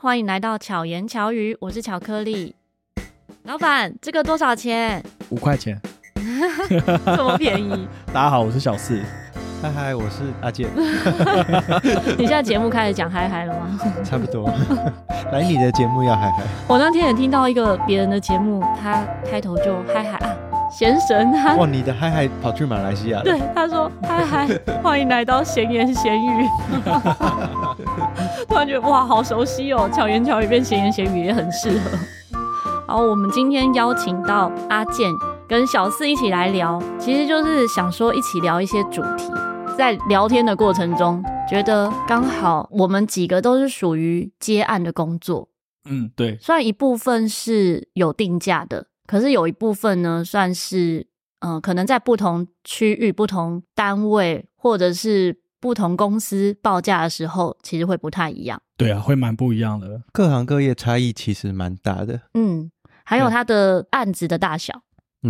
欢迎来到巧言巧语，我是巧克力。老板，这个多少钱？五块钱，这么便宜？大家好，我是小四。嗨嗨，我是阿健。你现在节目开始讲嗨嗨了吗？差不多。来你的节目要嗨嗨。我那天也听到一个别人的节目，他开头就嗨嗨啊。闲神他哇，你的嗨嗨跑去马来西亚了。对，他说嗨嗨，欢迎来到闲言闲语。突然觉得哇，好熟悉哦，巧言巧语变闲言闲语也很适合。好，我们今天邀请到阿健跟小四一起来聊，其实就是想说一起聊一些主题。在聊天的过程中，觉得刚好我们几个都是属于接案的工作。嗯，对。虽然一部分是有定价的。可是有一部分呢，算是嗯、呃，可能在不同区域、不同单位或者是不同公司报价的时候，其实会不太一样。对啊，会蛮不一样的。各行各业差异其实蛮大的。嗯，还有它的案子的大小。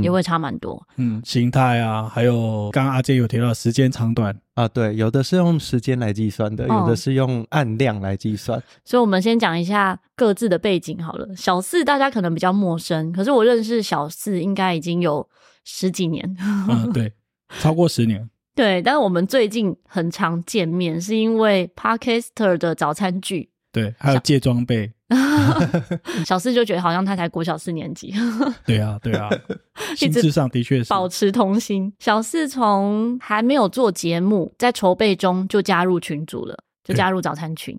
也会差蛮多，嗯，形态啊，还有刚刚阿健有提到时间长短啊，对，有的是用时间来计算的，有的是用按量来计算。哦，所以，我们先讲一下各自的背景好了。小四大家可能比较陌生，可是我认识小四应该已经有十几年，嗯，对，超过十年，对。但是我们最近很常见面，是因为 Podcaster 的早餐剧。对，还有借装备，小四就觉得好像他才国小四年级。对啊，对啊，心智上的确是保持童心。小四从还没有做节目，在筹备中就加入群组了，就加入早餐群。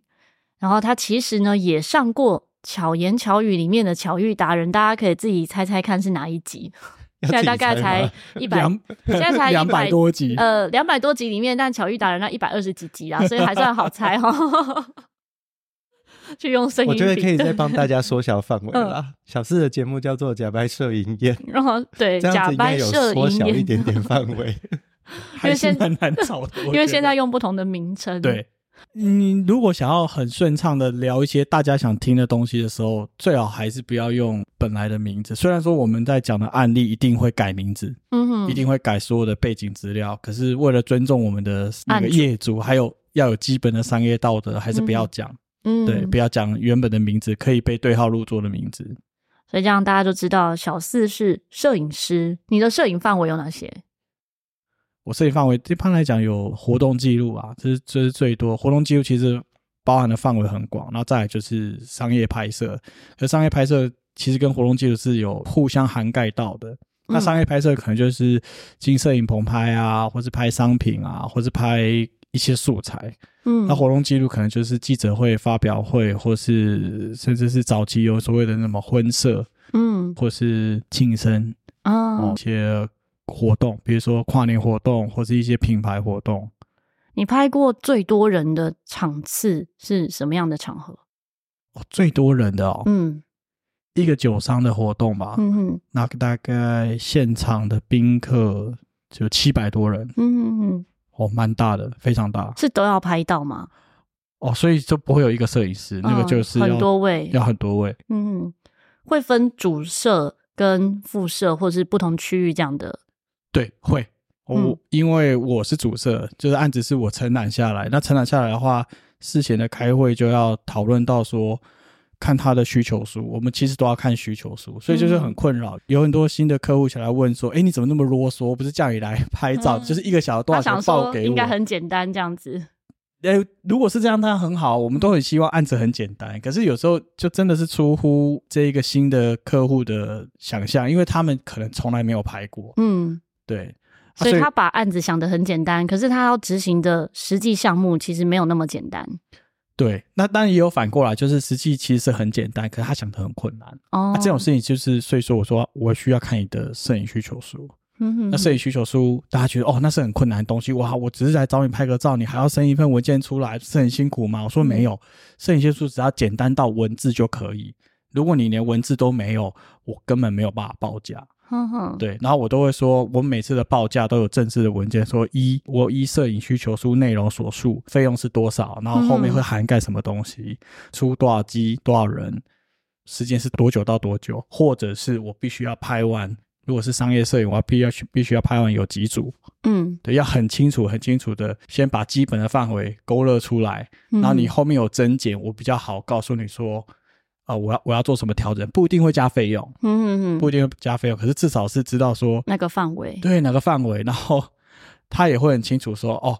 然后他其实呢也上过巧言巧语里面的巧遇达人，大家可以自己猜猜看是哪一集。现在大概才一百，现在才两百多集，呃，两百多集里面，但巧遇达人那一百二十几集啦，所以还算好猜哦。去用声音，我觉得可以再帮大家缩小范围啦。嗯、小四的节目叫做“假掰摄影宴”，然后对，假掰摄影宴缩小一点点范围，因为现在很难找，因为现在用不同的名称。对，你如果想要很顺畅的聊一些大家想听的东西的时候，最好还是不要用本来的名字。虽然说我们在讲的案例一定会改名字，嗯哼，一定会改所有的背景资料，可是为了尊重我们的那个业主，还有要有基本的商业道德，还是不要讲。嗯嗯，对，不要讲原本的名字，可以被对号入座的名字。所以这样大家就知道，小四是摄影师。你的摄影范围有哪些？我摄影范围一般来讲有活动记录啊，这是这是最多。活动记录其实包含的范围很广，然后再来就是商业拍摄。可商业拍摄其实跟活动记录是有互相涵盖到的。那商业拍摄可能就是进摄影棚拍啊，或是拍商品啊，或是拍一些素材。嗯，那活动记录可能就是记者会、发表会，或是甚至是早期有所谓的那么婚摄，嗯，或是庆生啊，一些活动，比如说跨年活动，或是一些品牌活动。你拍过最多人的场次是什么样的场合？哦，最多人的哦，嗯，一个酒商的活动吧，嗯哼，那大概现场的宾客就七百多人，嗯哼哼。哦，蛮大的，非常大，是都要拍到吗？哦，所以就不会有一个摄影师，嗯、那个就是很多位，要很多位。嗯，会分主摄跟副摄，或是不同区域这样的。对，会。我、嗯、因为我是主摄，就是案子是我承揽下来，那承揽下来的话，事前的开会就要讨论到说。看他的需求书，我们其实都要看需求书，所以就是很困扰。嗯、有很多新的客户想来问说：“哎、欸，你怎么那么啰嗦？不是叫你来拍照，嗯、就是一个小时多少钱报给我？应该很简单这样子。”哎、欸，如果是这样，当然很好。我们都很希望案子很简单，可是有时候就真的是出乎这一个新的客户的想象，因为他们可能从来没有拍过。嗯，对。所以他把案子想得很简单，可是他要执行的实际项目其实没有那么简单。对，那当然也有反过来，就是实际其实是很简单，可是他想的很困难。哦，那这种事情就是，所以说我说我需要看你的摄影需求书。嗯哼，那摄影需求书，大家觉得哦，那是很困难的东西哇！我只是来找你拍个照，你还要生一份文件出来，是很辛苦吗？我说没有，摄影需求书只要简单到文字就可以。如果你连文字都没有，我根本没有办法报价。哼哼，对，然后我都会说，我每次的报价都有正式的文件，说一我依摄影需求书内容所述，费用是多少，然后后面会涵盖什么东西，出多少机多少人，时间是多久到多久，或者是我必须要拍完如果是商业摄影，我要必要必须要拍完有几组，嗯，对，要很清楚很清楚的先把基本的范围勾勒出来，然后你后面有增减，我比较好告诉你说，啊、呃，我要我要做什么调整，不一定会加费用，嗯嗯嗯，不一定会加费用，可是至少是知道说那个范围，对哪个范围，然后他也会很清楚说，哦，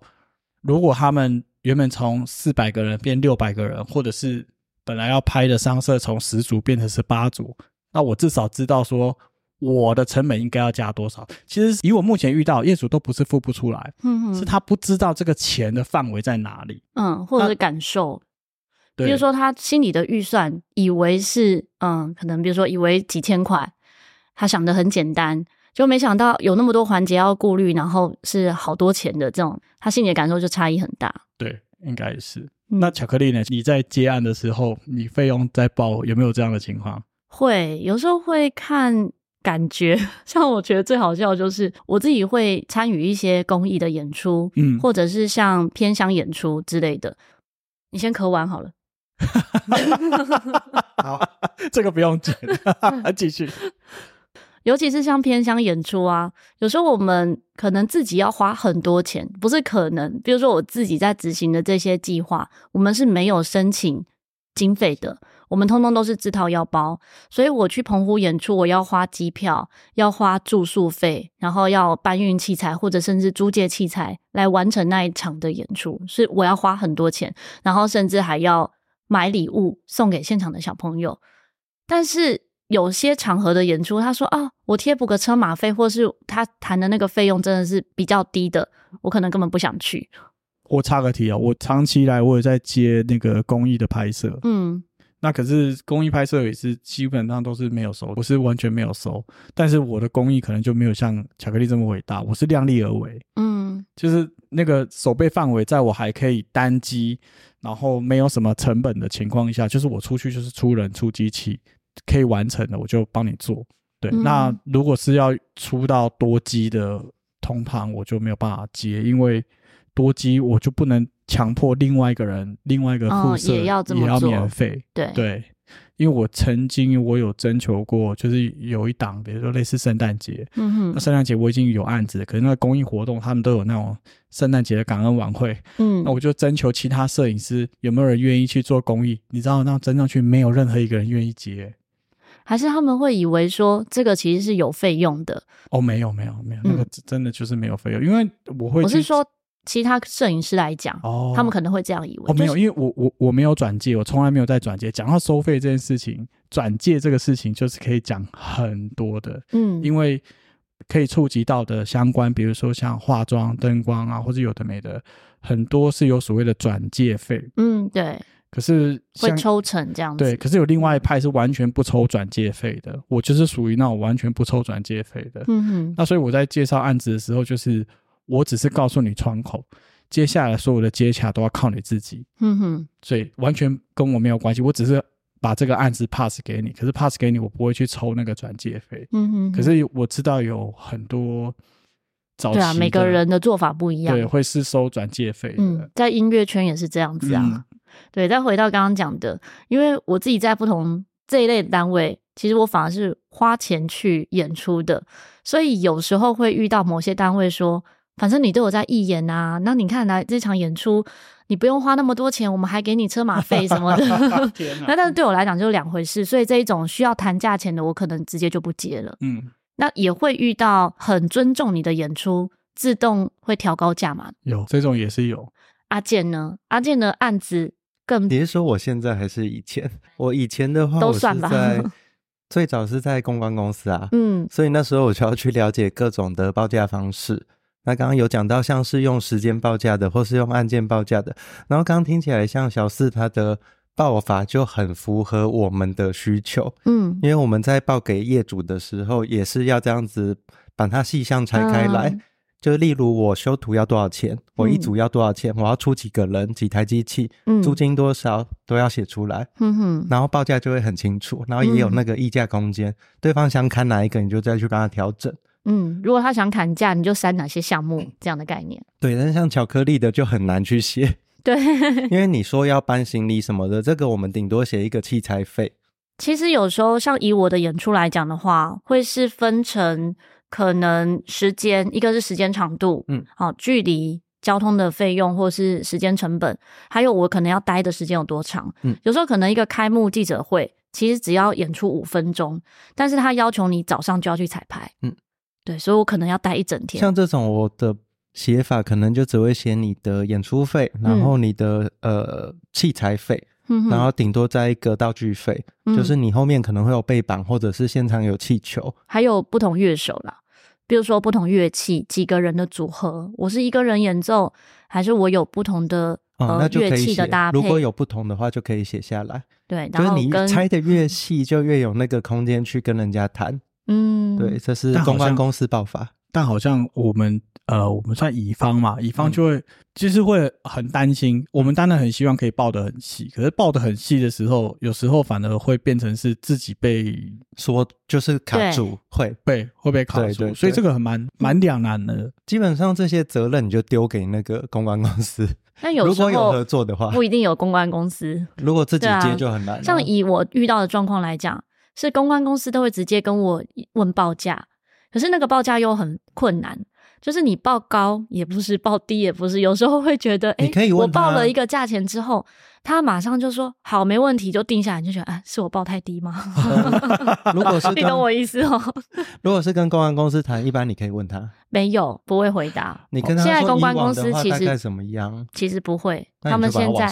如果他们原本从四百个人变六百个人，或者是本来要拍的商社从十组变成十八组，那我至少知道说。我的成本应该要加多少？其实以我目前遇到业主都不是付不出来，嗯哼，是他不知道这个钱的范围在哪里，嗯，或者是感受，对，比如说他心里的预算以为是，嗯，可能比如说以为几千块，他想的很简单，就没想到有那么多环节要顾虑，然后是好多钱的这种，他心里的感受就差异很大。对，应该是。嗯，那巧克力呢？你在接案的时候，你费用在报有没有这样的情况？会，有时候会看。感觉 像我觉得最好笑就是我自己会参与一些公益的演出，嗯，或者是像偏乡演出之类的。你先咳完好了，好，这个不用剪，继续。尤其是像偏乡演出啊，有时候我们可能自己要花很多钱，不是可能，比如说我自己在执行的这些计划，我们是没有申请经费的。我们通通都是自掏腰包，所以我去澎湖演出，我要花机票，要花住宿费，然后要搬运器材，或者甚至租借器材来完成那一场的演出，是我要花很多钱，然后甚至还要买礼物送给现场的小朋友。但是有些场合的演出，他说啊，我贴补个车马费，或是他谈的那个费用真的是比较低的，我可能根本不想去。我插个题啊，我长期以来我也在接那个公益的拍摄，嗯。那可是公益拍摄也是基本上都是没有收，我是完全没有收，但是我的公益可能就没有像巧克力这么伟大，我是量力而为，嗯，就是那个手背范围，在我还可以单机，然后没有什么成本的情况下，就是我出去就是出人出机器可以完成的，我就帮你做。对，嗯、那如果是要出到多机的通盘，我就没有办法接，因为多机我就不能。强迫另外一个人，另外一个副摄、哦、也要这么做，也要免费。对对，因为我曾经我有征求过，就是有一档，比如说类似圣诞节，嗯哼，那圣诞节我已经有案子，可是那个公益活动他们都有那种圣诞节的感恩晚会，嗯，那我就征求其他摄影师有没有人愿意去做公益，你知道那征上去没有任何一个人愿意接，还是他们会以为说这个其实是有费用的？哦，没有没有没有，那个真的就是没有费用，嗯、因为我会我是说。其他摄影师来讲，哦，他们可能会这样以为。哦，没有，因为我我我没有转介，我从来没有在转介。讲到收费这件事情，转介这个事情就是可以讲很多的，嗯，因为可以触及到的相关，比如说像化妆、灯光啊，或者有的没的，很多是有所谓的转介费，嗯，对。可是会抽成这样子，对。可是有另外一派是完全不抽转介费的，我就是属于那种完全不抽转介费的，嗯哼。那所以我在介绍案子的时候，就是。我只是告诉你窗口，接下来所有的接洽都要靠你自己。嗯哼，所以完全跟我没有关系。我只是把这个案子 pass 给你，可是 pass 给你，我不会去抽那个转介费。嗯哼，可是我知道有很多早期，对啊，每个人的做法不一样，对，会是收转介费的。嗯，在音乐圈也是这样子啊。嗯、对，再回到刚刚讲的，因为我自己在不同这一类的单位，其实我反而是花钱去演出的，所以有时候会遇到某些单位说。反正你都有在义演啊，那你看来这场演出，你不用花那么多钱，我们还给你车马费什么的。那但是对我来讲就是两回事，所以这一种需要谈价钱的，我可能直接就不接了。嗯，那也会遇到很尊重你的演出，自动会调高价嘛？有这种也是有。阿健呢？阿健的案子更，你是说我现在还是以前，我以前的话都算吧。最早是在公关公司啊，嗯，所以那时候我就要去了解各种的报价方式。那刚刚有讲到，像是用时间报价的，或是用案件报价的。然后刚刚听起来，像小四他的报法就很符合我们的需求，嗯，因为我们在报给业主的时候，也是要这样子把它细项拆开来。嗯、就例如我修图要多少钱，我一组要多少钱，嗯、我要出几个人、几台机器，嗯，租金多少都要写出来，嗯哼，然后报价就会很清楚，然后也有那个议价空间，嗯、对方想砍哪一个，你就再去帮他调整。嗯，如果他想砍价，你就删哪些项目这样的概念。对，但是像巧克力的就很难去写。对，因为你说要搬行李什么的，这个我们顶多写一个器材费，其实有时候像以我的演出来讲的话，会是分成可能时间，一个是时间长度，嗯，好，距离、交通的费用或是时间成本，还有我可能要待的时间有多长。嗯，有时候可能一个开幕记者会，其实只要演出五分钟，但是他要求你早上就要去彩排，嗯，对，所以我可能要待一整天。像这种我的写法，可能就只会写你的演出费，然后你的、嗯、呃器材费。然后顶多再一个道具费，嗯，就是你后面可能会有背板，或者是现场有气球，还有不同乐手啦，比如说不同乐器，几个人的组合，我是一个人演奏，还是我有不同的呃乐器的搭配？如果有不同的话，就可以写下来。对，然后就是你拆的越细，就越有那个空间去跟人家谈。嗯，对，这是公关公司爆发。但好像我们呃，我们算乙方嘛，乙方就会、嗯、就是会很担心。我们当然很希望可以报得很细，可是报得很细的时候，有时候反而会变成是自己被说就是卡住，会被会被卡住。所以这个很蛮蛮两难的。基本上这些责任你就丢给那个公关公司。那有时候如果有合作的话，不一定有公关公司。如果自己接就很难、啊。像以我遇到的状况来讲，是公关公司都会直接跟我问报价。可是那个报价又很困难，就是你报高也不是，报低也不是，有时候会觉得，哎、欸，我报了一个价钱之后，他马上就说好，没问题，就定下来，就觉得，哎，是我报太低吗？如果是你懂我意思哦。如果是跟公关公司谈，一般你可以问他，没有，不会回答。你跟现在公关公司其实怎么样？其实不会，他们现在。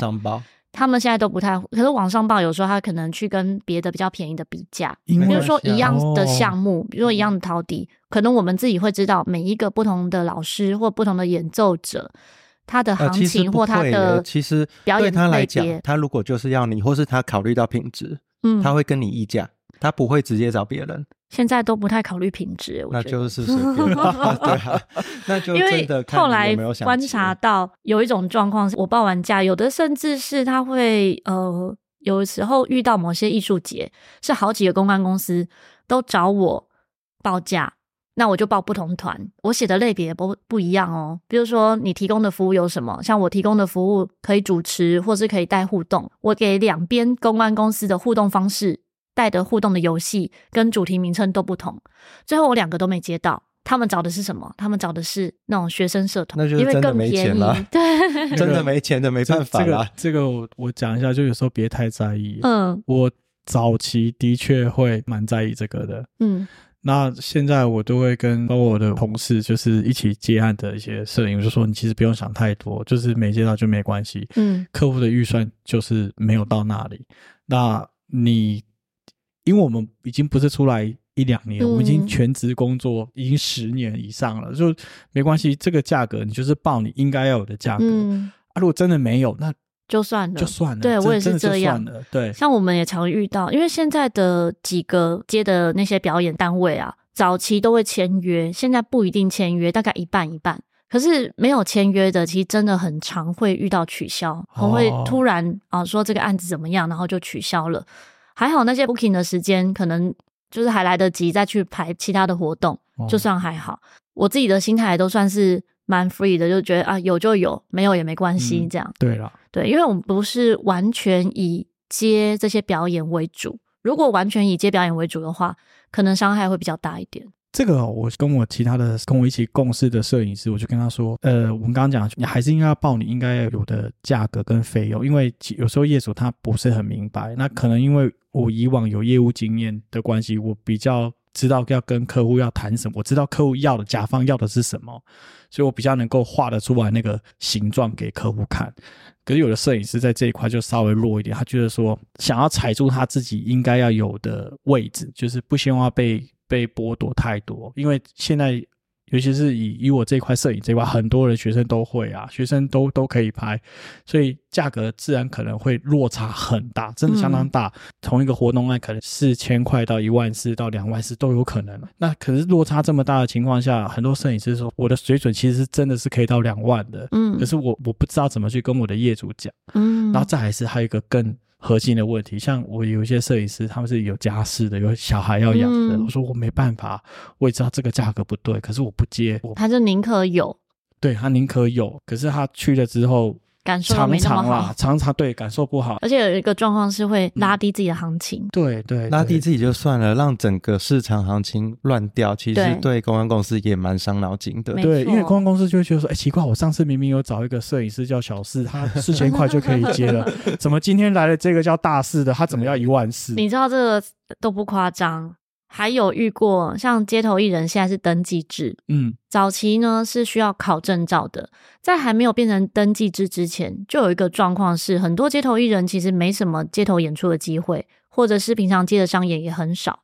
他们现在都不太，可是网上报有时候他可能去跟别的比较便宜的比价，比如说一样的项目，哦、比如说一样的陶笛，可能我们自己会知道每一个不同的老师或不同的演奏者，他的行情或他的其实表演他来讲，他如果就是要你，或是他考虑到品质，嗯，他会跟你议价，他不会直接找别人。现在都不太考虑品质，那就是随便 对啊，那就真的看有没有因为后来观察到有一种状况是，我报完价，有的甚至是他会呃，有时候遇到某些艺术节，是好几个公关公司都找我报价，那我就报不同团，我写的类别不不一样哦。比如说你提供的服务有什么，像我提供的服务可以主持，或是可以带互动，我给两边公关公司的互动方式。带的互动的游戏跟主题名称都不同，最后我两个都没接到。他们找的是什么？他们找的是那种学生社团，那就是真的没钱了。对，真的没钱的没办法了。这个我我讲一下，就有时候别太在意。嗯，我早期的确会蛮在意这个的。嗯，那现在我都会跟包括我的同事，就是一起接案的一些摄影，我就说你其实不用想太多，就是没接到就没关系。嗯，客户的预算就是没有到那里，那你。因为我们已经不是出来一两年，嗯，我们已经全职工作已经十年以上了，就没关系。这个价格你就是报你应该要有的价格，嗯，啊。如果真的没有，那就算了，就算了。对，我也是这样的。对，像我们也常遇到，因为现在的几个接的那些表演单位啊，早期都会签约，现在不一定签约，大概一半一半。可是没有签约的，其实真的很常会遇到取消，哦，会突然啊说这个案子怎么样，然后就取消了。还好那些 booking 的时间，可能就是还来得及再去排其他的活动，哦、就算还好。我自己的心态都算是蛮 free 的，就觉得啊有就有，没有也没关系，这样。嗯、对了，对，因为我们不是完全以接这些表演为主，如果完全以接表演为主的话，可能伤害会比较大一点。这个我跟我其他的跟我一起共事的摄影师，我就跟他说，呃，我们刚刚讲，你还是应该要报你应该要有的价格跟费用，因为有时候业主他不是很明白，那可能因为我以往有业务经验的关系，我比较知道要跟客户要谈什么，我知道客户要的甲方要的是什么，所以我比较能够画得出来那个形状给客户看。可是有的摄影师在这一块就稍微弱一点，他觉得说想要踩住他自己应该要有的位置，就是不希望被。被剥夺太多，因为现在尤其是以以我这块摄影这块，很多人学生都会啊，学生都都可以拍，所以价格自然可能会落差很大，真的相当大。嗯、同一个活动案可能四千块到一万四到两万四都有可能。那可是落差这么大的情况下，很多摄影师说我的水准其实真的是可以到两万的，嗯，可是我我不知道怎么去跟我的业主讲，嗯，然后再还是还有一个更。核心的问题，像我有一些摄影师，他们是有家室的，有小孩要养的。嗯、我说我没办法，我也知道这个价格不对，可是我不接。我他就宁可有，对他宁可有，可是他去了之后，感受没那么好，常常对感受不好，而且有一个状况是会拉低自己的行情。对对，拉低自己就算了，让整个市场行情乱掉，其实对公关公司也蛮伤脑筋的。对，因为公关公司就会觉得说，哎，奇怪，我上次明明有找一个摄影师叫小四，他四千块就可以接了，怎么今天来了这个叫大四的，他怎么要一万四？你知道这个都不夸张。还有遇过像街头艺人，现在是登记制，嗯，早期呢是需要考证照的，在还没有变成登记制之前，就有一个状况是，很多街头艺人其实没什么街头演出的机会，或者是平常接的商演也很少，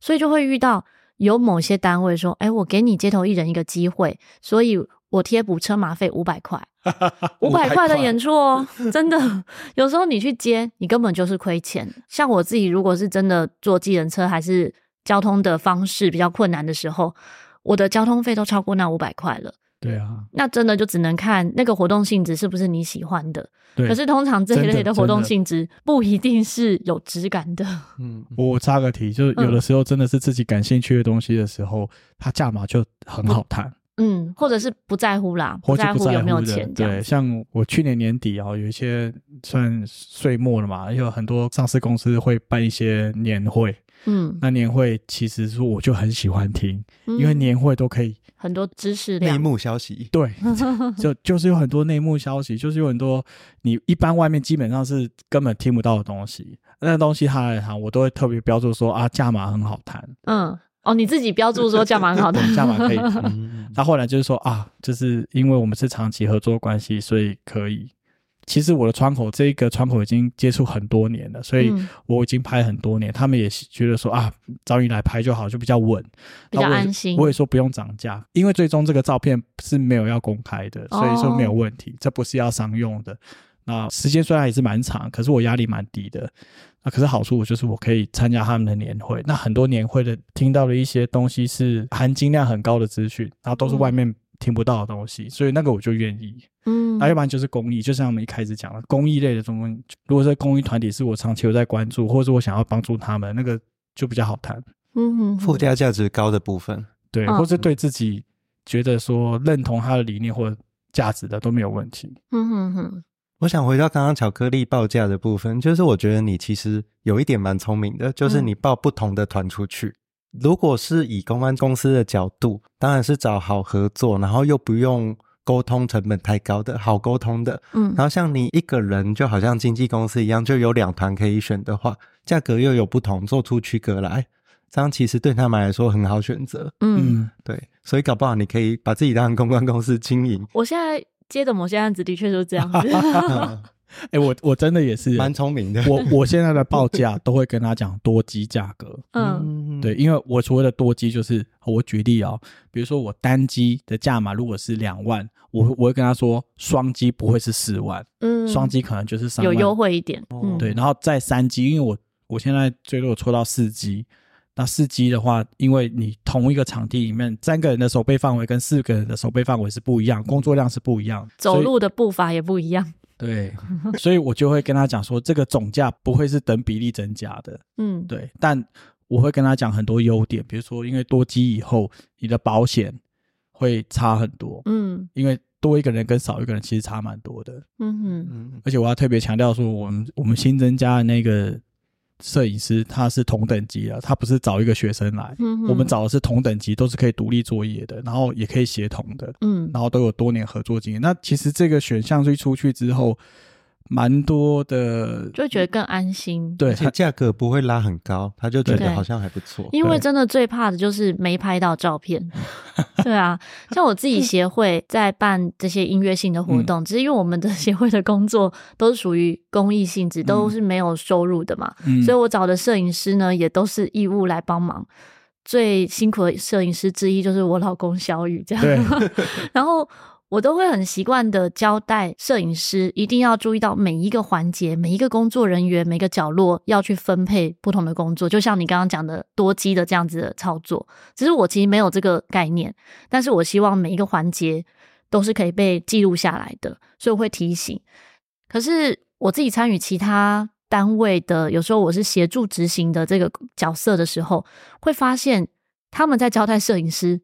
所以就会遇到有某些单位说，哎，我给你街头艺人一个机会，所以我贴补车马费五百块，五百块的演出哦，真的，有时候你去接，你根本就是亏钱。像我自己，如果是真的坐计程车，还是交通的方式比较困难的时候，我的交通费都超过那五百块了。对啊，那真的就只能看那个活动性质是不是你喜欢的。对，可是通常这一类的活动性质不一定是有质感的。嗯，我插个题，就是有的时候真的是自己感兴趣的东西的时候，它价码就很好谈。嗯，或者是不在乎啦，不在乎有没有钱。对，像我去年年底啊，有一些算岁末了嘛，有很多上市公司会办一些年会。嗯，那年会其实说我就很喜欢听，嗯、因为年会都可以很多知识内幕消息。对，就就是有很多内幕消息，就是有很多你一般外面基本上是根本听不到的东西。那东西他来谈，我都会特别标注说啊，价码很好谈。嗯，哦，你自己标注说价码很好谈，价码可以谈。他后来就是说啊，就是因为我们是长期合作关系，所以可以。其实我的窗口这一个窗口已经接触很多年了，所以我已经拍很多年，嗯、他们也觉得说啊，找你来拍就好，就比较稳，比较安心。我也说不用涨价，因为最终这个照片是没有要公开的，所以说没有问题，哦、这不是要商用的。那时间虽然也是蛮长，可是我压力蛮低的。那可是好处就是我可以参加他们的年会，那很多年会的听到的一些东西是含金量很高的资讯，然后都是外面、嗯。听不到的东西，所以那个我就愿意。嗯，那要不然就是公益，就像我们一开始讲的，公益类的东西。如果是公益团体，是我长期有在关注，或者是我想要帮助他们，那个就比较好谈。嗯哼，附加价值高的部分，对，或是对自己觉得说认同他的理念或价值的都没有问题。嗯哼哼，我想回到刚刚巧克力报价的部分，就是我觉得你其实有一点蛮聪明的，就是你报不同的团出去。如果是以公关公司的角度，当然是找好合作，然后又不用沟通成本太高的好沟通的。嗯，然后像你一个人，就好像经纪公司一样，就有两团可以选的话，价格又有不同，做出区隔来，这样其实对他们来说很好选择。嗯，对，所以搞不好你可以把自己当公关公司经营。我现在接的某些案子的确是这样子。哎、欸，我我真的也是蛮聪明的。我我现在的报价都会跟他讲多机价格。嗯，对，因为我所谓的多机就是我举例啊、哦，比如说我单机的价码如果是两万，我我会跟他说双机不会是四万，嗯，双机可能就是三万，有优惠一点。嗯，对，然后再三机，因为我我现在最多有抽到四机，那四机的话，因为你同一个场地里面三个人的守备范围跟四个人的守备范围是不一样，工作量是不一样，走路的步伐也不一样。对，所以我就会跟他讲说，这个总价不会是等比例增加的。嗯，对，但我会跟他讲很多优点，比如说，因为多机以后，你的保险会差很多。嗯，因为多一个人跟少一个人其实差蛮多的。嗯哼嗯，而且我要特别强调说，我们我们新增加的那个。摄影师他是同等级的，他不是找一个学生来，嗯、我们找的是同等级，都是可以独立作业的，然后也可以协同的，嗯，然后都有多年合作经验。那其实这个选项推出去之后。蛮多的，就会觉得更安心。对，而且价格不会拉很高，他就觉得好像还不错。因为真的最怕的就是没拍到照片。对啊，像我自己协会在办这些音乐性的活动，只是因为我们的协会的工作都是属于公益性质，都是没有收入的嘛，所以我找的摄影师呢也都是义务来帮忙。最辛苦的摄影师之一就是我老公小雨，这样。然后。我都会很习惯的交代摄影师，一定要注意到每一个环节、每一个工作人员、每个角落要去分配不同的工作。就像你刚刚讲的多机的这样子的操作，只是我其实没有这个概念，但是我希望每一个环节都是可以被记录下来的，所以我会提醒。可是我自己参与其他单位的，有时候我是协助执行的这个角色的时候，会发现他们在交代摄影师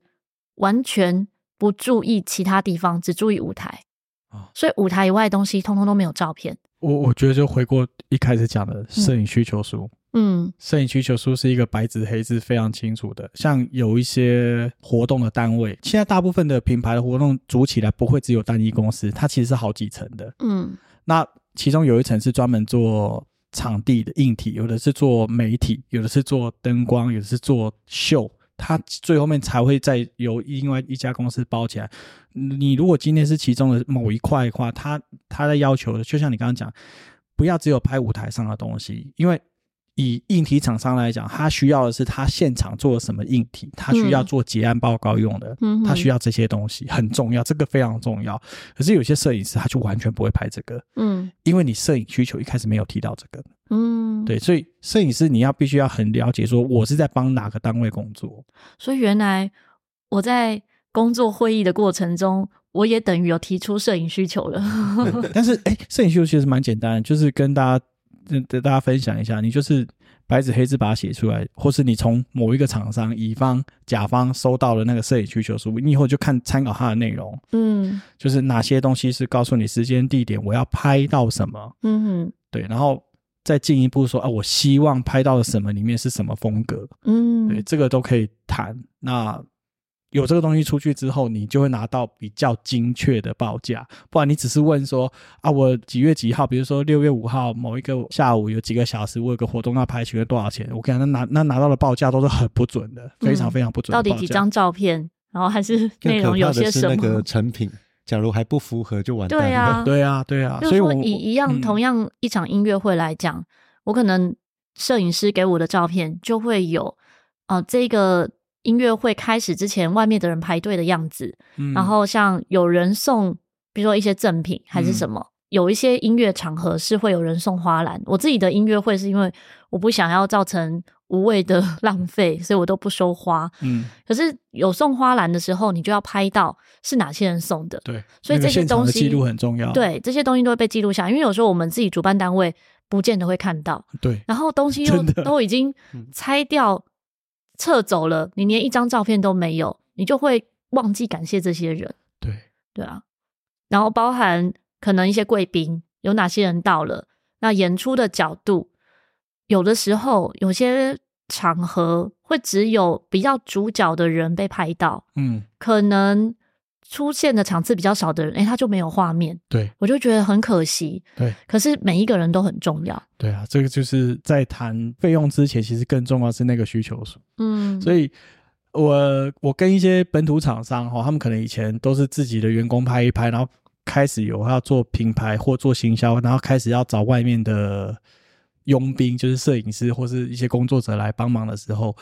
完全。不注意其他地方，只注意舞台。啊，所以舞台以外的东西通通都没有照片。我我觉得就回过一开始讲的摄影需求书，嗯，摄影需求书是一个白纸黑字非常清楚的。像有一些活动的单位，现在大部分的品牌的活动组起来不会只有单一公司，它其实是好几层的，嗯，那其中有一层是专门做场地的硬体，有的是做媒体，有的是做灯光，有的是做秀。它最后面才会再由另外一家公司包起来。你如果今天是其中的某一块的话，它它的要求的，就像你刚刚讲，不要只有拍舞台上的东西，因为。以硬体厂商来讲，他需要的是他现场做了什么硬体，他需要做结案报告用的，嗯，他需要这些东西很重要，这个非常重要。可是有些摄影师他就完全不会拍这个，嗯，因为你摄影需求一开始没有提到这个，嗯，对，所以摄影师你要必须要很了解，说我是在帮哪个单位工作。所以原来我在工作会议的过程中，我也等于有提出摄影需求了。但是，哎，摄影需求其实蛮简单的，就是跟大家。跟大家分享一下，你就是白纸黑字把它写出来，或是你从某一个厂商乙方、甲方收到了那个摄影需求书，你以后就看参考它的内容，嗯，就是哪些东西是告诉你时间地点，我要拍到什么，嗯哼，对，然后再进一步说啊，我希望拍到的什么里面是什么风格，嗯，对，这个都可以谈。那有这个东西出去之后，你就会拿到比较精确的报价。不然你只是问说啊，我几月几号，比如说六月五号某一个下午有几个小时，我有个活动要拍，请问多少钱？我看他拿那拿到的报价都是很不准的，非常非常不准的。到底几张照片，然后还是内容有些什么？那个成品，假如还不符合就完蛋了。对啊，对啊，对啊。所以说以一样同样一场音乐会来讲，我可能摄影师给我的照片就会有啊这个。音乐会开始之前，外面的人排队的样子，嗯，然后像有人送，比如说一些赠品还是什么，嗯，有一些音乐场合是会有人送花篮。我自己的音乐会是因为我不想要造成无谓的 浪费，所以我都不收花。嗯，可是有送花篮的时候，你就要拍到是哪些人送的。对，所以这些东西记录很重要。对，这些东西都会被记录下来，因为有时候我们自己主办单位不见得会看到。对，然后东西 又都已经拆掉。撤走了，你连一张照片都没有，你就会忘记感谢这些人。对，对啊。然后包含可能一些贵宾，有哪些人到了，那演出的角度，有的时候有些场合会只有比较主角的人被拍到，嗯，可能。出现的场次比较少的人，哎，他就没有画面。对，我就觉得很可惜。对，可是每一个人都很重要。对啊，这个就是在谈费用之前，其实更重要是那个需求数。嗯，所以我我跟一些本土厂商哈，他们可能以前都是自己的员工拍一拍，然后开始有要做品牌或做行销，然后开始要找外面的佣兵，就是摄影师或是一些工作者来帮忙的时候。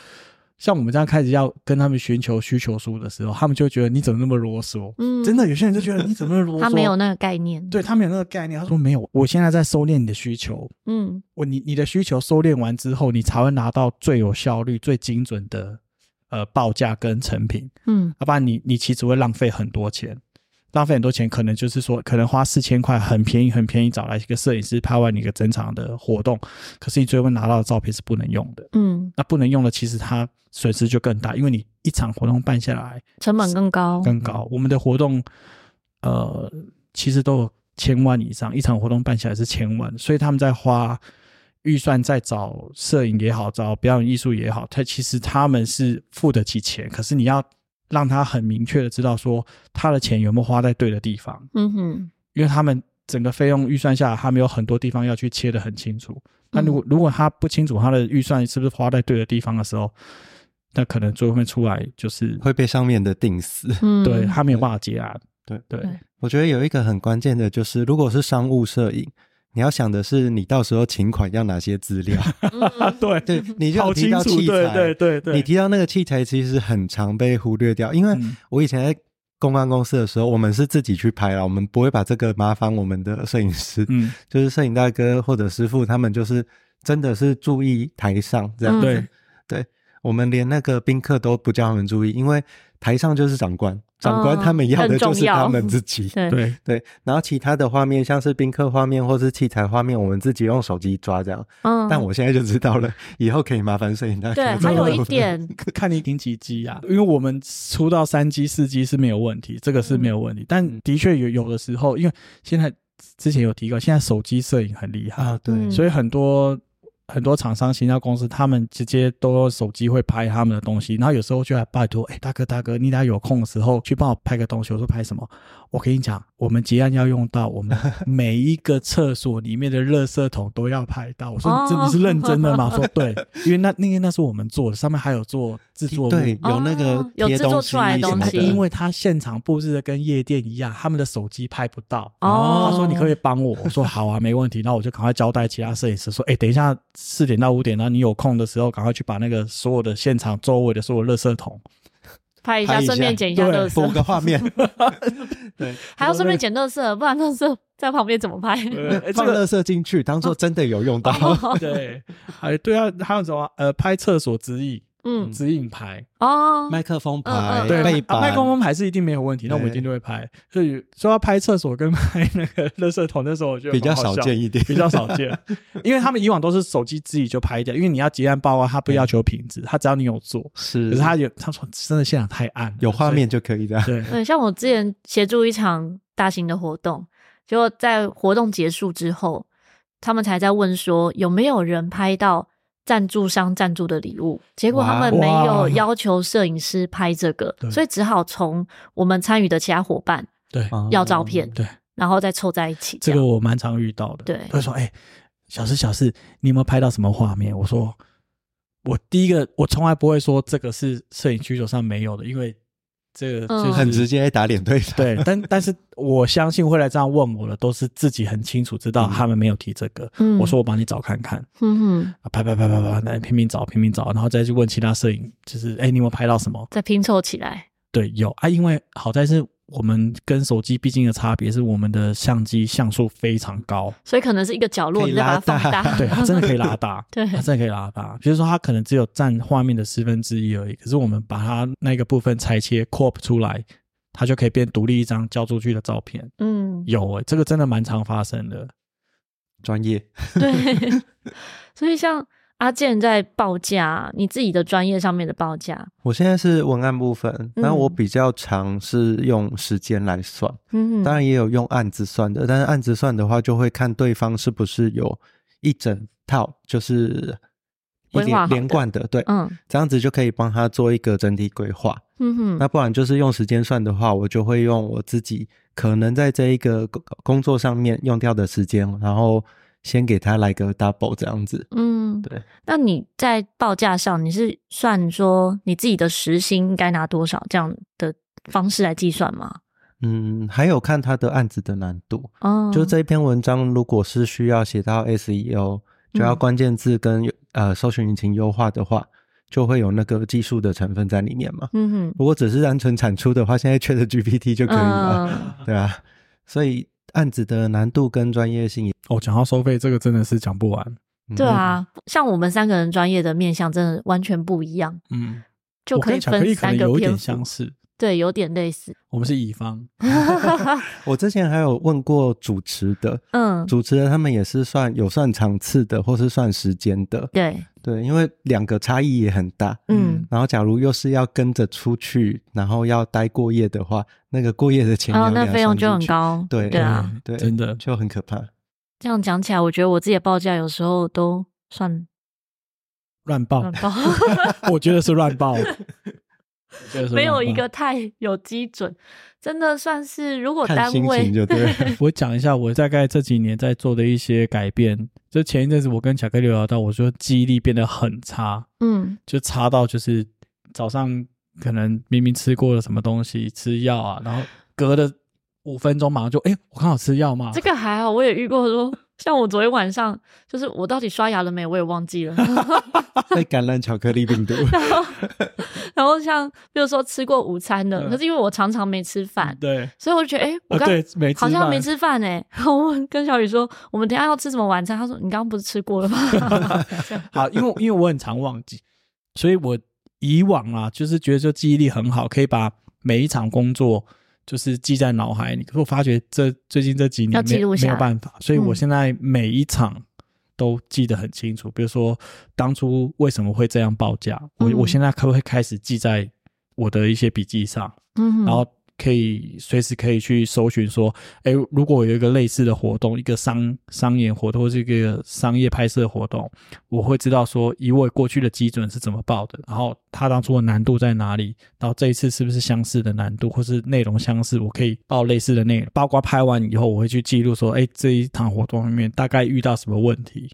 像我们这样开始要跟他们寻求需求书的时候，他们就会觉得你怎么那么啰嗦？嗯，真的有些人就觉得你怎么那么啰嗦？他没有那个概念，对，他没有那个概念。他说没有，我现在在收敛你的需求。嗯，我你你的需求收敛完之后，你才会拿到最有效率、最精准的呃报价跟成品。嗯，要不然你你其实会浪费很多钱。浪费很多钱，可能就是说，可能花四千块很便宜，很便宜找来一个摄影师拍完你一个整场的活动，可是你最后拿到的照片是不能用的。嗯，那不能用的，其实它损失就更大，因为你一场活动办下来，成本更高，更高。我们的活动，呃，其实都有千万以上，一场活动办下来是千万，所以他们在花预算在找摄影也好，找表演艺术也好，他其实他们是付得起钱，可是你要。让他很明确的知道说他的钱有没有花在对的地方。嗯哼，因为他们整个费用预算下来，他们有很多地方要去切的很清楚。那如果如果他不清楚他的预算是不是花在对的地方的时候，那可能最后面出来就是会被上面的定死。嗯，对，他没有办法结案。对对，对，我觉得有一个很关键的就是，如果是商务摄影。你要想的是，你到时候请款要哪些资料？对对，你就要提到器材，对对对对，你提到那个器材其实很常被忽略掉。因为我以前在公关公司的时候，我们是自己去拍了，我们不会把这个麻烦我们的摄影师，嗯，就是摄影大哥或者师傅，他们就是真的是注意台上这样。对，对，我们连那个宾客都不叫他们注意，因为台上就是长官，长官他们要的就是他们自己。对对对，然后其他的画面，像是宾客画面或是器材画面，我们自己用手机抓这样。嗯，但我现在就知道了，以后可以麻烦摄影大哥。对，还有一点，看你顶几机啊？因为我们出到三机、四机是没有问题，这个是没有问题。但的确有有的时候，因为现在之前有提过，现在手机摄影很厉害啊，对，所以很多。很多厂商、行销公司，他们直接都手机会拍他们的东西，然后有时候就来拜托，哎、大哥大哥，你俩有空的时候去帮我拍个东西。我说拍什么？我跟你讲，我们结案要用到，我们 每一个厕所里面的垃圾桶都要拍到。我说这不是认真的吗？说对，因为那那个那是我们做的，上面还有做制作，对，有那个、哦、有制作出来的东西，因为他现场布置的跟夜店一样，他们的手机拍不到。哦，他说你可以帮我，我说好啊，没问题。然后我就赶快交代其他摄影师说，哎、欸，等一下四点到五点。然后你有空的时候，赶快去把那个所有的现场周围的所有垃圾桶拍一下，顺便剪一下乐色，补个画面。对，还要顺便剪乐色，不然乐色在旁边怎么拍？放乐色进去，当做真的有用到。对，哎，对啊，还有什么？呃，拍厕所指引。嗯，指引牌哦，麦克风牌，对，麦克风牌是一定没有问题，那我们一定都会拍。所以说要拍厕所跟拍那个垃圾桶的时候，我觉得 比较少见一点，比较少见，因为他们以往都是手机自己就拍掉，因为你要结案报告，他不要求品质，他只要你有做，是，可是他有他说真的现场太暗，有画面就可以的。对，对，像我之前协助一场大型的活动，结果在活动结束之后，他们才在问说有没有人拍到。赞助商赞助的礼物，结果他们没有要求摄影师拍这个，所以只好从我们参与的其他伙伴对要照片，对，然后再凑在一起。这个我蛮常遇到的，对，他说：“哎、欸，小四小四，你有没有拍到什么画面？”我说：“我第一个，我从来不会说这个是摄影需求上没有的，因为。”这个就是很直接打脸对方，对，但但是我相信会来这样问我的，都是自己很清楚知道他们没有提这个。嗯、我说我帮你找看看，嗯嗯，拍拍拍拍拍，那拼命找拼命找，然后再去问其他摄影，就是哎，你有没有拍到什么？再拼凑起来。对，有啊，因为好在是。我们跟手机毕竟的差别是，我们的相机像素非常高，所以可能是一个角落，你再把它放大，对，它真的可以拉大，对，它真的可以拉大。比如说，它可能只有占画面的十分之一而已，可是我们把它那个部分裁切 crop 出来，它就可以变独立一张交出去的照片。嗯，有诶、欸，这个真的蛮常发生的，专业。对，所以像。阿健在报价，你自己的专业上面的报价。我现在是文案部分，那我比较常是用时间来算，嗯，当然也有用案子算的，但是案子算的话，就会看对方是不是有一整套，就是一连连贯的，对，嗯，这样子就可以帮他做一个整体规划，嗯哼。那不然就是用时间算的话，我就会用我自己可能在这一个工作上面用掉的时间，然后。先给他来个 double 这样子，嗯，对。那你在报价上，你是算说你自己的时薪该拿多少这样的方式来计算吗？嗯，还有看他的案子的难度哦。就这一篇文章，如果是需要写到 SEO，就要关键字跟、嗯、呃搜寻引擎优化的话，就会有那个技术的成分在里面嘛。嗯哼。如果只是单纯产出的话，现在 ChatGPT 就可以了，嗯、对啊。所以。案子的难度跟专业性哦，讲到收费，这个真的是讲不完。对啊，像我们三个人专业的面向真的完全不一样。嗯，就可以分三个篇相似。对，有点类似。我们是乙方。我之前还有问过主持的，嗯，主持的他们也是算有算场次的，或是算时间的。对对，因为两个差异也很大。嗯，然后假如又是要跟着出去，然后要待过夜的话，那个过夜的钱哦，那费用就很高。对对啊，对，真的就很可怕。这样讲起来，我觉得我自己的报价有时候都算乱报。乱报，我觉得是乱报。没有一个太有基准，真的算是如果单位就对。我讲一下我大概这几年在做的一些改变。就前一阵子我跟巧克力聊到，我说记忆力变得很差，嗯，就差到就是早上可能明明吃过了什么东西，吃药啊，然后隔了五分钟马上就哎、欸，我刚好吃药吗？这个还好，我也遇过说。像我昨天晚上，就是我到底刷牙了没？我也忘记了。被感染巧克力病毒。然后，然后像比如说吃过午餐的，嗯、可是因为我常常没吃饭，对，所以我就觉得，哎、欸，我刚、呃、好像没吃饭哎。然后我跟小雨说，我们等一下要吃什么晚餐？他说，你刚刚不是吃过了吗？好，因为因为我很常忘记，所以我以往啊，就是觉得说记忆力很好，可以把。每一场工作就是记在脑海里。可是我发觉这最近这几年没没有办法，所以我现在每一场都记得很清楚。嗯、比如说当初为什么会这样报价，我、嗯、我现在可不可以开始记在我的一些笔记上？嗯，然后。可以随时可以去搜寻说，哎，如果有一个类似的活动，一个商商演活动，或是一个商业拍摄活动，我会知道说，以我过去的基准是怎么报的，然后他当初的难度在哪里，然后这一次是不是相似的难度，或是内容相似，我可以报类似的内容，包括拍完以后，我会去记录说，哎，这一场活动里面大概遇到什么问题，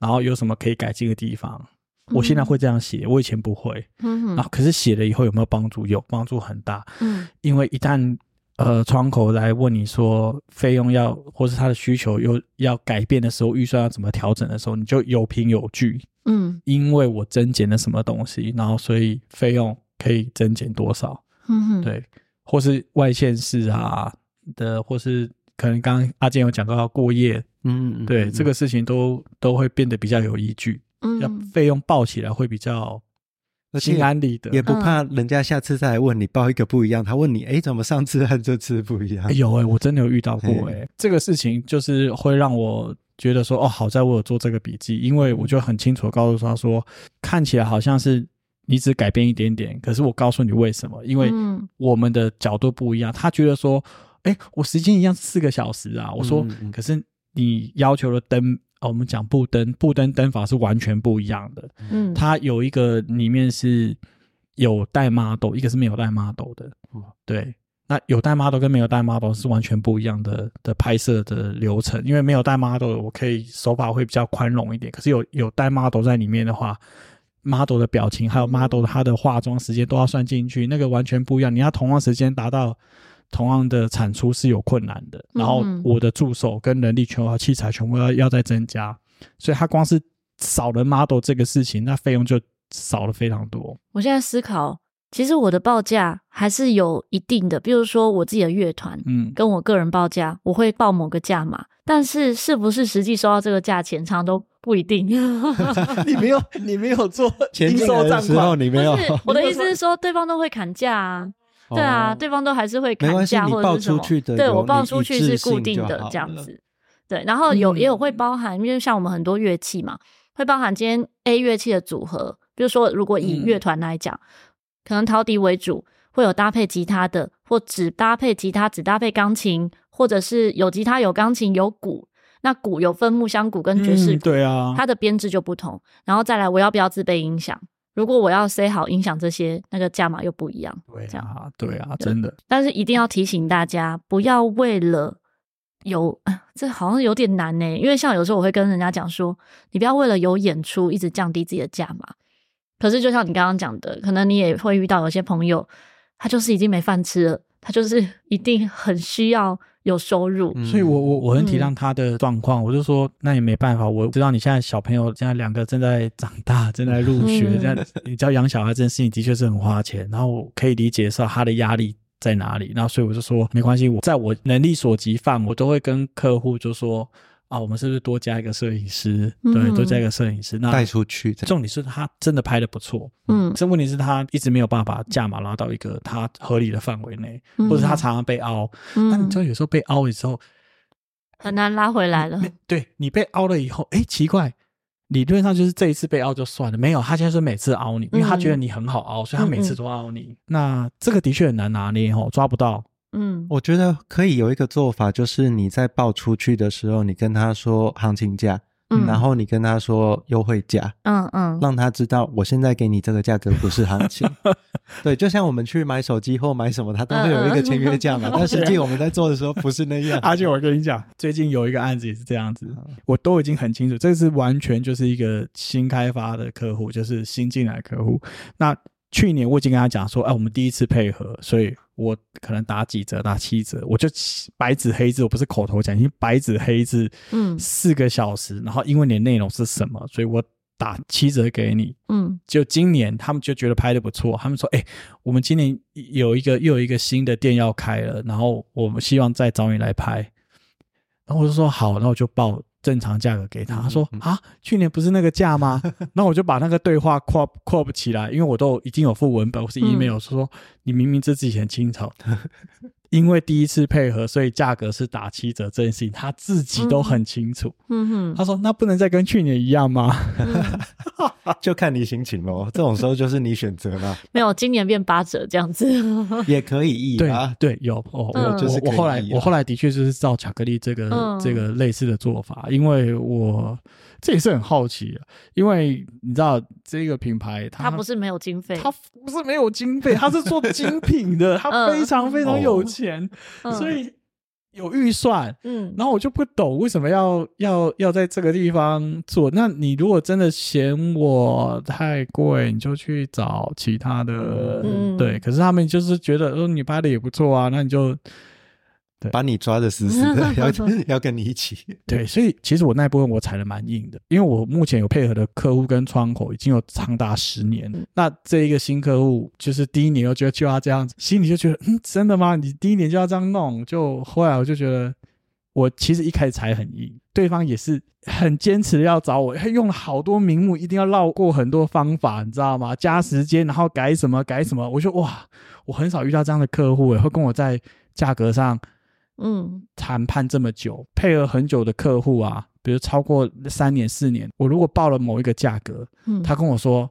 然后有什么可以改进的地方。我现在会这样写，我以前不会。嗯，然后可是写了以后有没有帮助？有帮助很大。嗯，因为一旦呃窗口来问你说费用要，或是他的需求又要改变的时候，预算要怎么调整的时候，你就有凭有据。嗯，因为我增减了什么东西，然后所以费用可以增减多少？嗯哼，对，或是外县市啊的，或是可能刚刚阿健有讲到要过夜，嗯，对，这个事情都都会变得比较有依据。要费用报起来会比较心安理得，也不怕人家下次再来问你报一个不一样。他问你，哎，怎么上次和这次不一样？有哎，我真的有遇到过哎，这个事情就是会让我觉得说，哦，好在我有做这个笔记，因为我就很清楚告诉他说，看起来好像是你只改变一点点，可是我告诉你为什么，因为我们的角度不一样。他觉得说，哎，我时间一样四个小时啊，我说，可是你要求的灯。我们讲布灯，布灯灯法是完全不一样的。嗯，它有一个里面是有带 model，一个是没有带 model 的。嗯，对，那有带 model 跟没有带 model 是完全不一样的的拍摄的流程。因为没有带 model，我可以手法会比较宽容一点。可是有有带 model 在里面的话，model 的表情还有 model 他的化妆时间都要算进去，那个完全不一样。你要同样时间达到。同样的产出是有困难的，然后我的助手跟人力全和器材全部要要再增加，所以他光是少了 model 这个事情，那费用就少了非常多。我现在思考，其实我的报价还是有一定的，比如说我自己的乐团，嗯，跟我个人报价，我会报某个价码，但是是不是实际收到这个价钱，常常都不一定。你没有，你没有做应收账款，你没有。我的意思是说，对方都会砍价啊。对啊，对方都还是会砍价或者是什么。对，我报出去是固定的这样子。对，然后有也有会包含，因为像我们很多乐器嘛，会包含今天 A 乐器的组合。比如说，如果以乐团来讲，可能陶笛为主，会有搭配吉他的，或只搭配吉他，只搭配钢琴，或者是有吉他有钢琴有鼓。那鼓有分木箱鼓跟爵士鼓，对啊，它的编制就不同。然后再来，我要不要自备音响？如果我要塞好音响这些，那个价码又不一样。对啊，这样对啊，真的。但是一定要提醒大家，不要为了有，这好像有点难呢。因为像有时候我会跟人家讲说，你不要为了有演出一直降低自己的价码。可是就像你刚刚讲的，可能你也会遇到有些朋友，他就是已经没饭吃了，他就是 一定很需要。有收入，嗯、所以我我我很体谅他的状况，嗯、我就说那也没办法，我知道你现在小朋友现在两个正在长大，正在入学，嗯、这样你知道养小孩这件事情的确是很花钱，然后我可以理解说他的压力在哪里，然后所以我就说没关系，我在我能力所及范，我都会跟客户就说。啊，我们是不是多加一个摄影师？对，嗯、多加一个摄影师，那带出去。重点是他真的拍的不错，嗯，这问题是他一直没有办法价码拉到一个他合理的范围内，嗯、或者他常常被凹。嗯、那你知道有时候被凹了之后很难拉回来了。对，你被凹了以后，哎，奇怪，理论上就是这一次被凹就算了，没有，他现在是每次凹你，因为他觉得你很好凹，所以他每次都凹你。嗯嗯，那这个的确很难拿捏哦，抓不到。嗯，我觉得可以有一个做法，就是你在报出去的时候，你跟他说行情价，嗯，然后你跟他说优惠价，嗯嗯，让他知道我现在给你这个价格不是行情。对，就像我们去买手机或买什么，他都会有一个签约价嘛。但实际我们在做的时候不是那样。而且我跟你讲，最近有一个案子也是这样子，我都已经很清楚，这是完全就是一个新开发的客户，就是新进来的客户。那去年我已经跟他讲说，哎，我们第一次配合，所以我可能打几折，打七折，我就白纸黑字，我不是口头讲，已经白纸黑字，嗯，四个小时，然后因为你的内容是什么，所以我打七折给你，嗯，就今年他们就觉得拍的不错，他们说，哎，我们今年有一个又有一个新的店要开了，然后我们希望再找你来拍，然后我就说好，然后我就报正常价格给他。他说啊，去年不是那个价吗？那我就把那个对话 crop crop 起来，因为我都已经有附文本，我是 email 说你明明自己很清楚。因为第一次配合，所以价格是打七折这件事情，他自己都很清楚。嗯哼，他说：“那不能再跟去年一样吗？”嗯、就看你心情喽。这种时候就是你选择了。没有，今年变八折这样子 也可以。对啊，对，有哦，我、嗯、就是我后来我后来的确就是照巧克力这个、嗯、这个类似的做法，因为我。这也是很好奇，因为你知道这个品牌它，它不是没有经费，它不是没有经费，它是做精品的，它非常非常有钱，嗯、所以有预算。嗯，然后我就不懂为什么要要要在这个地方做。那你如果真的嫌我太贵，你就去找其他的。嗯，对。可是他们就是觉得，哦，你拍的也不错啊，那你就。把你抓的死死的，要要跟你一起。对，所以其实我那部分我踩的蛮硬的，因为我目前有配合的客户跟窗口已经有长达十年。那这一个新客户，就是第一年又觉得就要这样子，心里就觉得，嗯，真的吗？你第一年就要这样弄？就后来我就觉得，我其实一开始踩很硬，对方也是很坚持要找我，他用了好多名目，一定要绕过很多方法，你知道吗？加时间，然后改什么改什么。我就哇，我很少遇到这样的客户，会跟我在价格上。嗯，谈判这么久，配合很久的客户啊，比如超过三年、四年，我如果报了某一个价格，嗯，他跟我说：“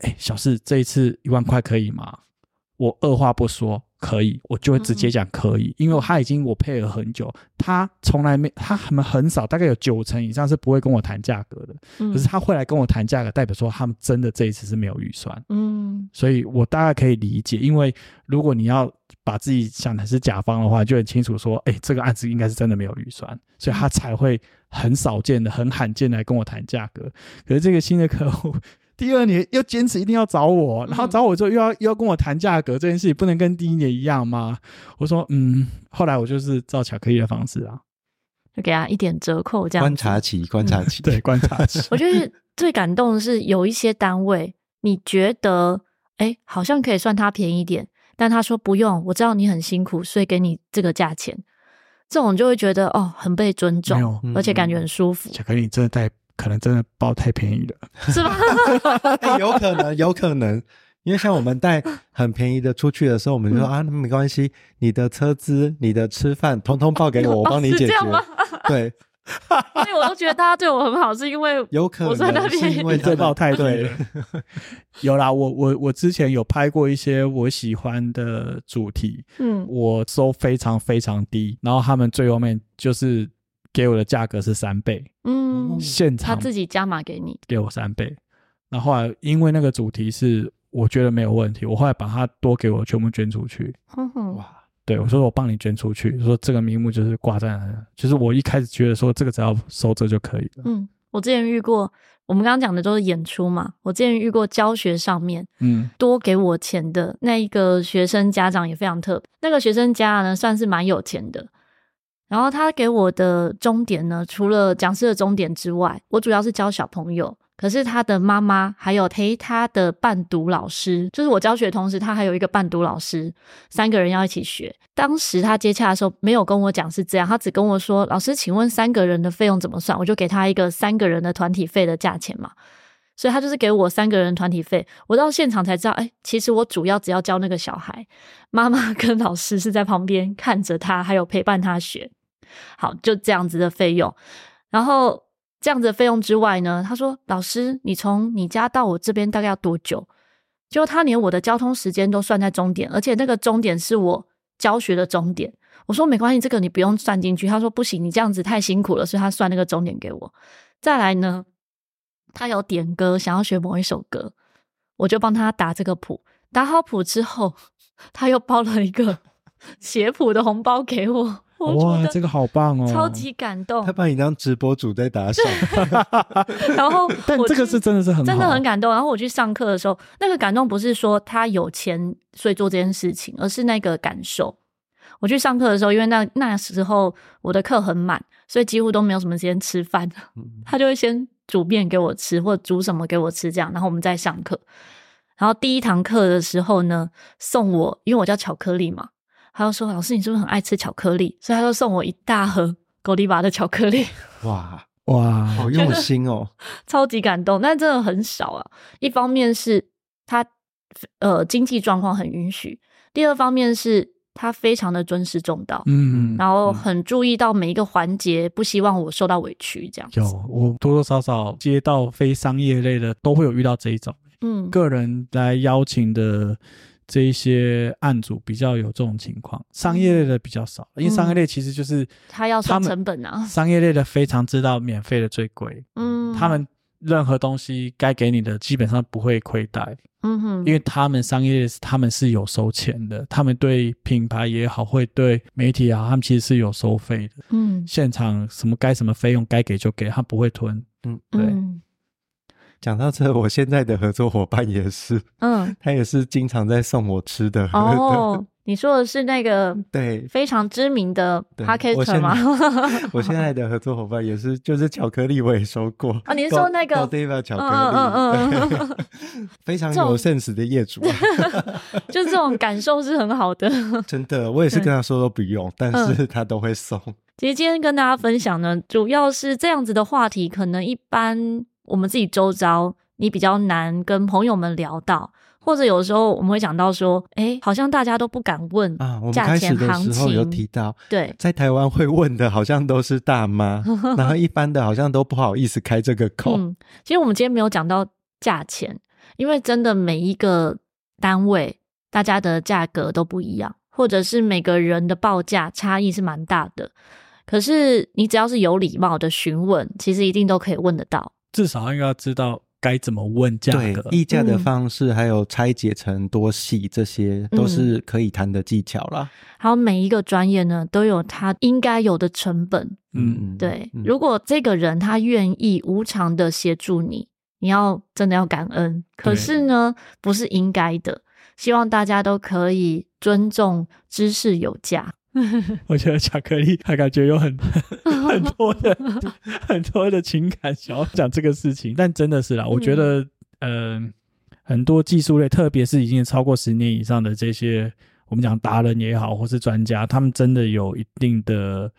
哎、欸，小四，这一次一万块可以吗？”我二话不说。可以，我就会直接讲可以，嗯、因为他已经我配合很久，他从来没他们很少，大概有九成以上是不会跟我谈价格的。嗯、可是他会来跟我谈价格，代表说他们真的这一次是没有预算。嗯，所以我大概可以理解，因为如果你要把自己想的是甲方的话，就很清楚说，哎、欸，这个案子应该是真的没有预算，所以他才会很少见的、很罕见的来跟我谈价格。可是这个新的客户。第二年又坚持一定要找我，然后找我之后又要又要跟我谈价格，这件事情不能跟第一年一样吗？我说嗯，后来我就是照巧克力的方式啊，就给他一点折扣这样。观察期，观察期，对，观察期。我觉得最感动的是有一些单位，你觉得哎，好像可以算他便宜一点，但他说不用，我知道你很辛苦，所以给你这个价钱。这种就会觉得哦，很被尊重，而且感觉很舒服。巧克力真的带。可能真的包太便宜了，是吧？欸、有可能，有可能，因为像我们带很便宜的出去的时候，我们就说、嗯、啊，没关系，你的车资、你的吃饭，通通报给我，我帮你解决。哦、对，所以我都觉得大家对我很好，是因为有可能是因为这报太对了。有啦，我我我之前有拍过一些我喜欢的主题，嗯，我收非常非常低，然后他们最后面就是。给我的价格是三倍，嗯，现场他自己加码给你，给我三倍。那后后来因为那个主题是我觉得没有问题，我后来把它多给我全部捐出去。哼哼，哇，对我说我帮你捐出去，说这个名目就是挂在那，就是我一开始觉得说这个只要收这就可以了。嗯，我之前遇过，我们刚刚讲的都是演出嘛，我之前遇过教学上面，嗯，多给我钱的那一个学生家长也非常特别，那个学生家呢算是蛮有钱的。然后他给我的终点呢，除了讲师的终点之外，我主要是教小朋友。可是他的妈妈还有陪他的伴读老师，就是我教学同时，他还有一个伴读老师，三个人要一起学。当时他接洽的时候没有跟我讲是这样，他只跟我说：“老师，请问三个人的费用怎么算？”我就给他一个三个人的团体费的价钱嘛。所以他就是给我三个人团体费。我到现场才知道，哎，其实我主要只要教那个小孩，妈妈跟老师是在旁边看着他，还有陪伴他学。好，就这样子的费用，然后这样子的费用之外呢，他说：“老师，你从你家到我这边大概要多久？”就他连我的交通时间都算在钟点，而且那个钟点是我教学的钟点。我说：“没关系，这个你不用算进去。”他说：“不行，你这样子太辛苦了。”所以他算那个钟点给我。再来呢，他有点歌，想要学某一首歌，我就帮他打这个谱。打好谱之后，他又包了一个 写谱的红包给我。哇，这个好棒哦！超级感动，他把你当直播主在打赏。然后，但这个是真的是很，真的很感动。然后我去上课的时候，那个感动不是说他有钱所以做这件事情，而是那个感受。我去上课的时候，因为那那时候我的课很满，所以几乎都没有什么时间吃饭。他就会先煮面给我吃，或者煮什么给我吃，这样，然后我们再上课。然后第一堂课的时候呢，送我，因为我叫巧克力嘛。他就说：“老师，你是不是很爱吃巧克力？”所以他就送我一大盒狗迪巴的巧克力。哇！哇，好用心哦，超级感动。但真的很少啊。一方面是他呃经济状况很允许，第二方面是他非常的尊师重道，嗯，然后很注意到每一个环节，不希望我受到委屈这样子。有，我多多少少接到非商业类的都会有遇到这一种，嗯，个人来邀请的。这一些案组比较有这种情况，商业类的比较少，因为商业类其实就是他要算成本啊。商业类的非常知道免费的最贵，嗯，他们任何东西该给你的基本上不会亏待，嗯哼，因为他们商业类他们是有收钱的，他们对品牌也好，会对媒体啊，他们其实是有收费的，嗯，现场什么该什么费用该给就给，他不会吞，嗯，对。嗯讲到这，我现在的合作伙伴也是，嗯，他也是经常在送我吃的。哦，你说的是那个对非常知名的 Podcaster 吗？我现在的合作伙伴也是，就是巧克力我也收过啊。你说那个 Godiva 巧克力，嗯嗯嗯，非常有 sense 的业主，就这种感受是很好的。真的，我也是跟他说都不用，但是他都会送。其实今天跟大家分享呢，主要是这样子的话题，可能一般。我们自己周遭，你比较难跟朋友们聊到，或者有时候我们会讲到说，哎，好像大家都不敢问啊。我们开始的时候有提到，对，在台湾会问的，好像都是大妈，然后一般的好像都不好意思开这个口。嗯，其实我们今天没有讲到价钱，因为真的每一个单位大家的价格都不一样，或者是每个人的报价差异是蛮大的。可是你只要是有礼貌的询问，其实一定都可以问得到。至少应该要知道该怎么问价格，议价的方式，还有拆解成多细，这些都是可以谈的技巧啦。还有每一个专业呢，都有他应该有的成本。嗯，对。如果这个人他愿意无偿的协助你，你要真的要感恩。可是呢，不是应该的。希望大家都可以尊重知识有价。我觉得巧克力，他感觉有很 很多的 很多的情感想要讲这个事情，但真的是啦，我觉得，嗯、呃，很多技术类，特别是已经超过十年以上的这些，我们讲达人也好，或是专家，他们真的有一定的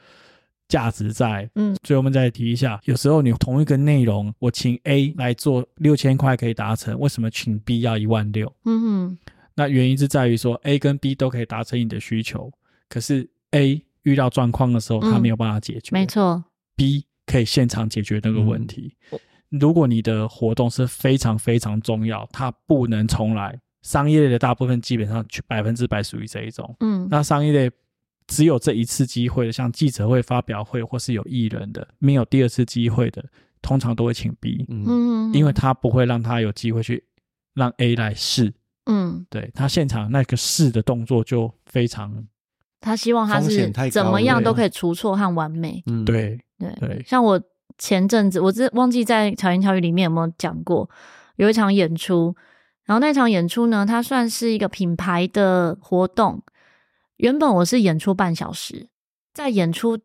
价值在。嗯，所以我们再提一下，有时候你同一个内容，我请 A 来做六千块可以达成，为什么请 B 要一万六？嗯哼，那原因是在于说 A 跟 B 都可以达成你的需求。可是 A 遇到状况的时候，他没有办法解决。没错，B 可以现场解决那个问题。如果你的活动是非常非常重要，它不能重来。商业类的大部分基本上百分之百属于这一种。嗯，那商业类只有这一次机会的，像记者会、发表会或是有艺人的，没有第二次机会的，通常都会请 B。嗯，因为他不会让他有机会去让 A 来试。嗯，对，他现场那个试的动作就非常。他希望他是怎么样都可以出错和完美。嗯，对对对。像我前阵子，我这忘记在巧言巧语里面有没有讲过，有一场演出，然后那场演出呢，它算是一个品牌的活动。原本我是演出半小时，在演出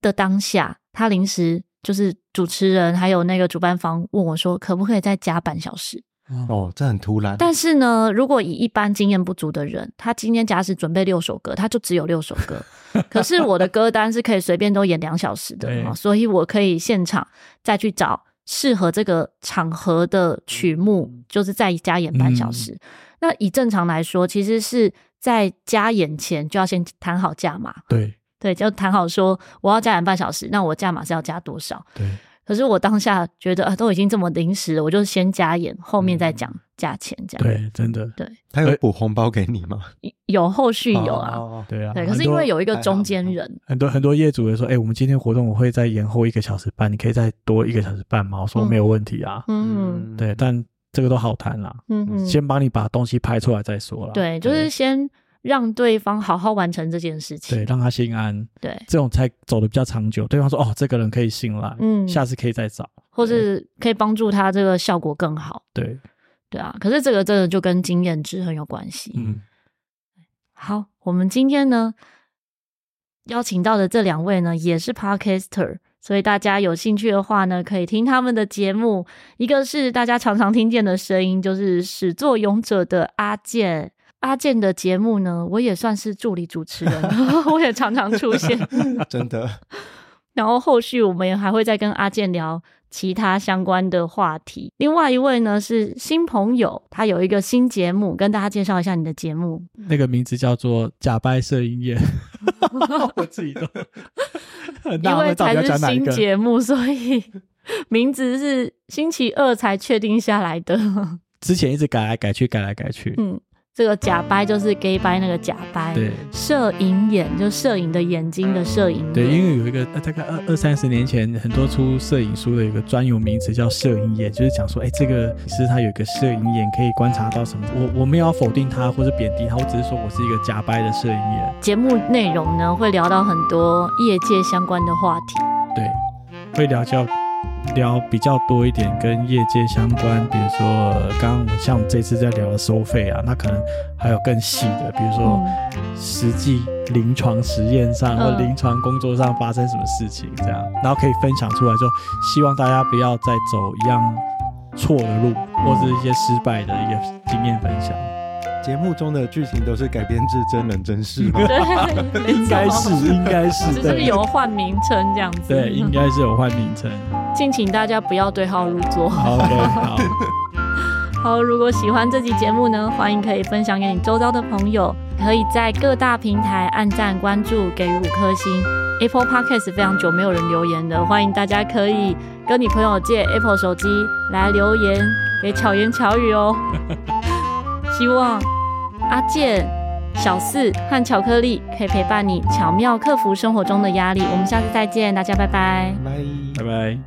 的当下，他临时就是主持人还有那个主办方问我说，可不可以再加半小时？哦，这很突然。但是呢，如果以一般经验不足的人，他今天假使准备六首歌，他就只有六首歌。可是我的歌单是可以随便都演两小时的嘛，所以我可以现场再去找适合这个场合的曲目，就是再加演半小时。嗯、那以正常来说，其实是在加演前就要先谈好价码。对对，就谈好说我要加演半小时，那我价码是要加多少？对。可是我当下觉得啊，都已经这么临时了，我就先加演，后面再讲价钱这样。对，真的。对，他有补红包给你吗？有，后续有啊。对啊。对，可是因为有一个中间人，很多很多业主会说：“哎，我们今天活动我会再延后一个小时半，你可以再多一个小时半吗？”我说没有问题啊。嗯。对，但这个都好谈啦。嗯嗯。先帮你把东西拍出来再说啦。对，就是先。让对方好好完成这件事情，对，让他心安，对，这种才走的比较长久。对方说：“哦，这个人可以信赖，嗯，下次可以再找，或是可以帮助他这个效果更好。”对，对啊。可是这个真的就跟经验值很有关系。嗯，好，我们今天呢邀请到的这两位呢也是 Podcaster，所以大家有兴趣的话呢，可以听他们的节目。一个是大家常常听见的声音，就是始作俑者的阿键。阿健的节目呢，我也算是助理主持人，我也常常出现。真的，然后后续我们也还会再跟阿健聊其他相关的话题。另外一位呢是新朋友，他有一个新节目，跟大家介绍一下你的节目。那个名字叫做“假掰摄影眼”，我自己都很纳闷，因为才是新节目，所以名字是星期二才确定下来的。之前一直改来改去，改来改去。嗯。这个假掰就是 gay 掰那个假掰，对，摄影眼就摄影的眼睛的摄影。对，因为有一个大概二二三十年前，很多出摄影书的一个专有名词叫摄影眼，就是讲说，哎，这个是他有一个摄影眼，可以观察到什么。我我没有要否定他或者贬低他，我只是说我是一个假掰的摄影眼。节目内容呢，会聊到很多业界相关的话题，对，会聊叫。聊比较多一点跟业界相关，比如说刚刚像我们这次在聊的收费啊，那可能还有更细的，比如说实际临床实验上或临床工作上发生什么事情这样，然后可以分享出来，就希望大家不要再走一样错的路，或是一些失败的一个经验分享。节目中的剧情都是改编自真人真事吗？对，应该是，应该是，只是有换名称这样子。对，应该是有换名称。敬请大家不要对号入座。好，okay, 好，好。如果喜欢这集节目呢，欢迎可以分享给你周遭的朋友，可以在各大平台按赞、关注、给予五颗星。Apple Podcast 非常久没有人留言的，欢迎大家可以跟你朋友借 Apple 手机来留言，给巧言巧语哦。希望阿健、小四和巧克力可以陪伴你，巧妙克服生活中的压力。我们下次再见，大家拜拜，拜拜拜。